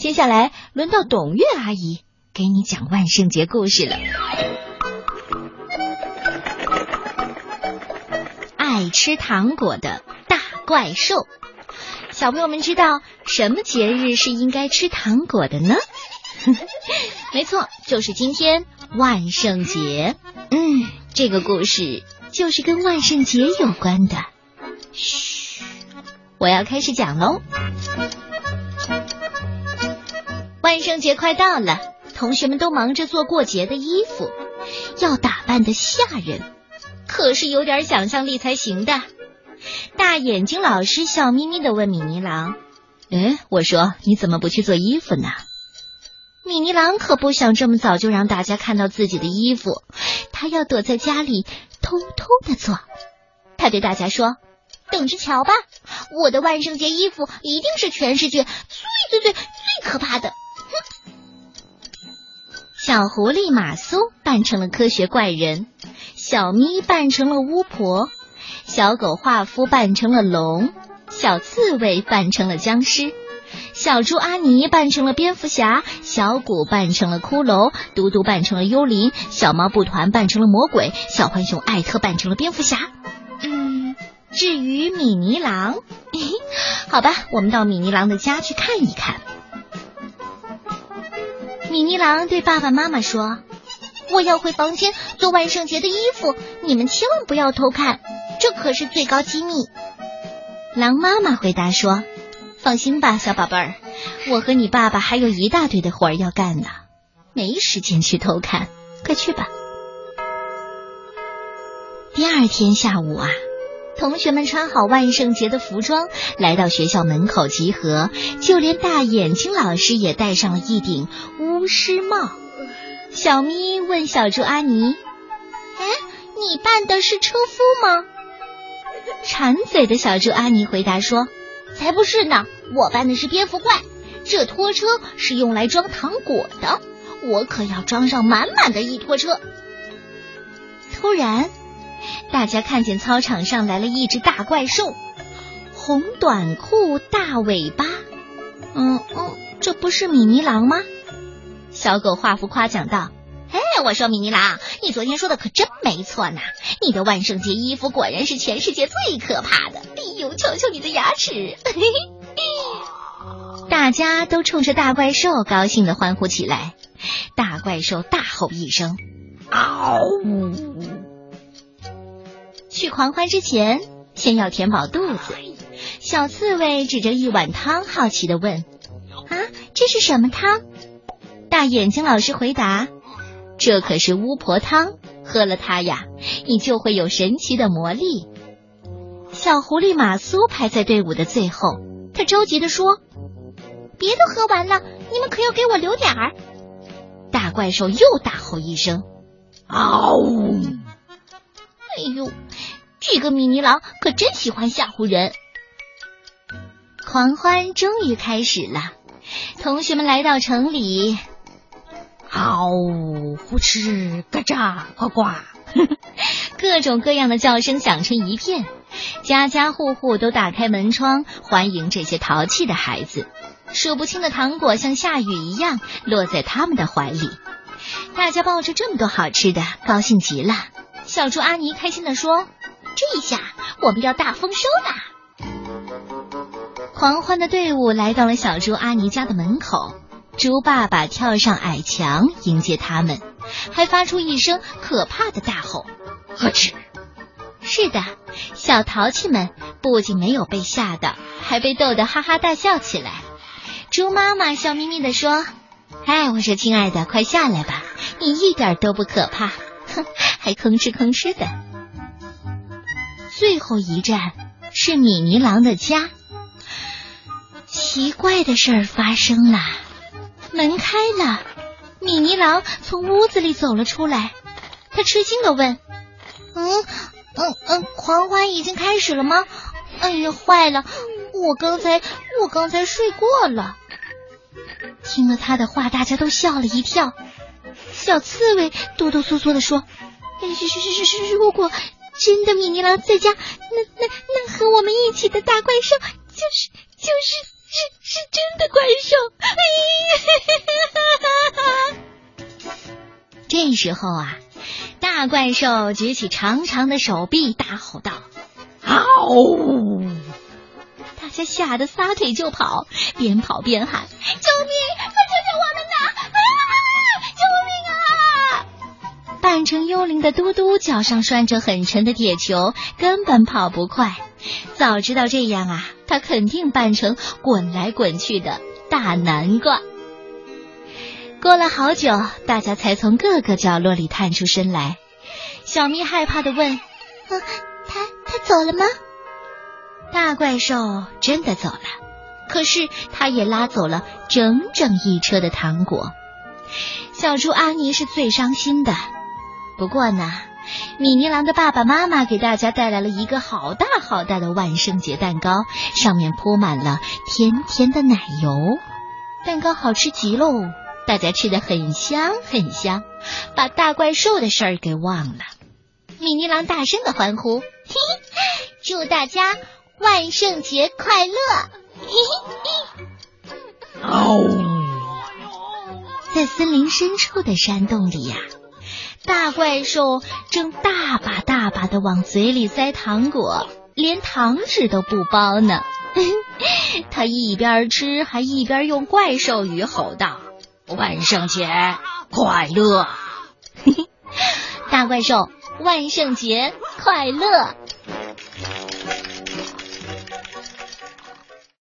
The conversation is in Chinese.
接下来轮到董月阿姨给你讲万圣节故事了。爱吃糖果的大怪兽，小朋友们知道什么节日是应该吃糖果的呢？没错，就是今天万圣节。嗯，这个故事就是跟万圣节有关的。嘘，我要开始讲喽。圣节快到了，同学们都忙着做过节的衣服，要打扮的吓人，可是有点想象力才行的。大眼睛老师笑眯眯的问米妮狼：“哎，我说你怎么不去做衣服呢？”米妮狼可不想这么早就让大家看到自己的衣服，他要躲在家里偷偷的做。他对大家说：“等着瞧吧，我的万圣节衣服一定是全世界最最最最可怕的。”哼！小狐狸马苏扮成了科学怪人，小咪扮成了巫婆，小狗画夫扮成了龙，小刺猬扮成了僵尸。小猪阿尼扮成了蝙蝠侠，小鼓扮成了骷髅，嘟嘟扮成了幽灵，小猫布团扮成了魔鬼，小浣熊艾特扮成了蝙蝠侠。嗯，至于米妮狼，好吧，我们到米妮狼的家去看一看。米妮狼对爸爸妈妈说：“我要回房间做万圣节的衣服，你们千万不要偷看，这可是最高机密。”狼妈妈回答说。放心吧，小宝贝儿，我和你爸爸还有一大堆的活儿要干呢，没时间去偷看。快去吧。第二天下午啊，同学们穿好万圣节的服装，来到学校门口集合，就连大眼睛老师也戴上了一顶巫师帽。小咪问小猪阿尼：“哎，你扮的是车夫吗？”馋嘴的小猪阿尼回答说。才不是呢！我扮的是蝙蝠怪，这拖车是用来装糖果的，我可要装上满满的一拖车。突然，大家看见操场上来了一只大怪兽，红短裤、大尾巴。嗯嗯，这不是米妮狼吗？小狗画幅夸奖道：“哎，我说米妮狼，你昨天说的可真没错呢，你的万圣节衣服果然是全世界最可怕的。”哎呦，瞧瞧你的牙齿！大家都冲着大怪兽高兴的欢呼起来。大怪兽大吼一声：“嗷！”去狂欢之前，先要填饱肚子。小刺猬指着一碗汤，好奇的问：“啊，这是什么汤？”大眼睛老师回答：“这可是巫婆汤，喝了它呀，你就会有神奇的魔力。”小狐狸马苏排在队伍的最后，他着急的说：“别都喝完了，你们可要给我留点儿。”大怪兽又大吼一声：“嗷！”，这个米妮狼可真喜欢吓唬人。狂欢终于开始了，同学们来到城里，嗷！呼哧，嘎喳，呱呱，各种各样的叫声响成一片。家家户户都打开门窗，欢迎这些淘气的孩子。数不清的糖果像下雨一样落在他们的怀里。大家抱着这么多好吃的，高兴极了。小猪阿尼开心地说：“这下我们要大丰收啦！”狂欢的队伍来到了小猪阿尼家的门口，猪爸爸跳上矮墙迎接他们，还发出一声可怕的大吼：“呵斥！”是的，小淘气们不仅没有被吓到，还被逗得哈哈大笑起来。猪妈妈笑眯眯的说：“哎，我说亲爱的，快下来吧，你一点都不可怕，哼，还吭哧吭哧的。”最后一站是米妮狼的家，奇怪的事儿发生了，门开了，米妮狼从屋子里走了出来，他吃惊的问：“嗯？”嗯嗯，狂欢已经开始了吗？哎呀，坏了！我刚才我刚才睡过了。听了他的话，大家都吓了一跳。小刺猬哆哆嗦嗦的说：“是是是是是，如果真的，米尼狼在家，那那那和我们一起的大怪兽就是就是是是真的怪兽！哎呀！这时候啊，大怪兽举起长长的手臂，大吼道：“嗷！”大家吓得撒腿就跑，边跑边喊：“救命！”扮成幽灵的嘟嘟脚上拴着很沉的铁球，根本跑不快。早知道这样啊，他肯定扮成滚来滚去的大南瓜。过了好久，大家才从各个角落里探出身来。小咪害怕的问：“他他走了吗？”大怪兽真的走了，可是他也拉走了整整一车的糖果。小猪阿尼是最伤心的。不过呢，米妮狼的爸爸妈妈给大家带来了一个好大好大的万圣节蛋糕，上面铺满了甜甜的奶油，蛋糕好吃极喽！大家吃的很香很香，把大怪兽的事儿给忘了。米妮狼大声的欢呼：“嘿嘿，祝大家！”万圣节快乐！哦，在森林深处的山洞里呀，大怪兽正大把大把的往嘴里塞糖果，连糖纸都不包呢。他一边吃，还一边用怪兽语吼道：“万圣节快乐！” 大怪兽，万圣节快乐！